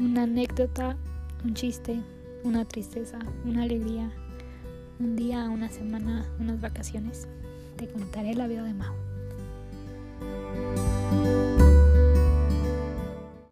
una anécdota, un chiste, una tristeza, una alegría, un día, una semana, unas vacaciones. Te contaré la vida de Mao.